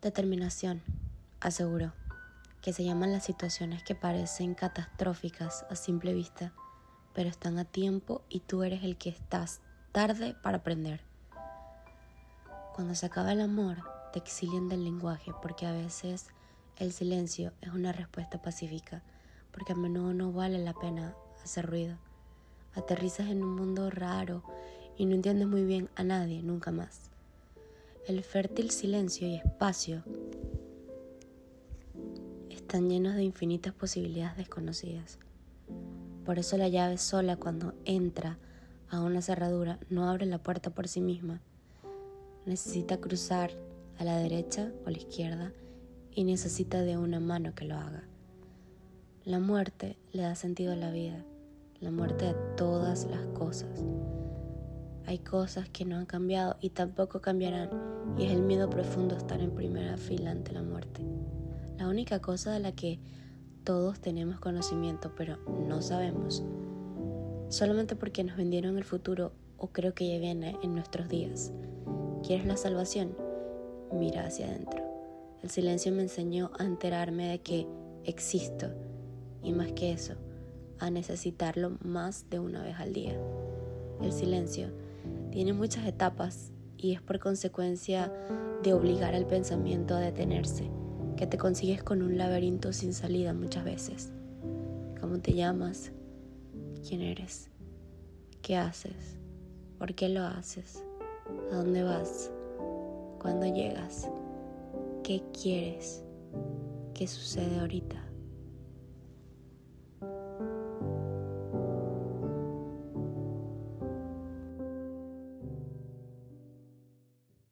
Determinación, aseguró, que se llaman las situaciones que parecen catastróficas a simple vista, pero están a tiempo y tú eres el que estás tarde para aprender. Cuando se acaba el amor, te exilian del lenguaje porque a veces el silencio es una respuesta pacífica, porque a menudo no vale la pena hacer ruido. Aterrizas en un mundo raro y no entiendes muy bien a nadie nunca más. El fértil silencio y espacio están llenos de infinitas posibilidades desconocidas. Por eso la llave sola cuando entra a una cerradura no abre la puerta por sí misma. Necesita cruzar a la derecha o la izquierda y necesita de una mano que lo haga. La muerte le da sentido a la vida, la muerte a todas las cosas. Hay cosas que no han cambiado y tampoco cambiarán y es el miedo profundo estar en primera fila ante la muerte. La única cosa de la que todos tenemos conocimiento pero no sabemos, solamente porque nos vendieron el futuro o creo que ya viene en nuestros días. ¿Quieres la salvación? Mira hacia adentro. El silencio me enseñó a enterarme de que existo y más que eso, a necesitarlo más de una vez al día. El silencio tiene muchas etapas y es por consecuencia de obligar al pensamiento a detenerse, que te consigues con un laberinto sin salida muchas veces. ¿Cómo te llamas? ¿Quién eres? ¿Qué haces? ¿Por qué lo haces? ¿A dónde vas? ¿Cuándo llegas? ¿Qué quieres? ¿Qué sucede ahorita?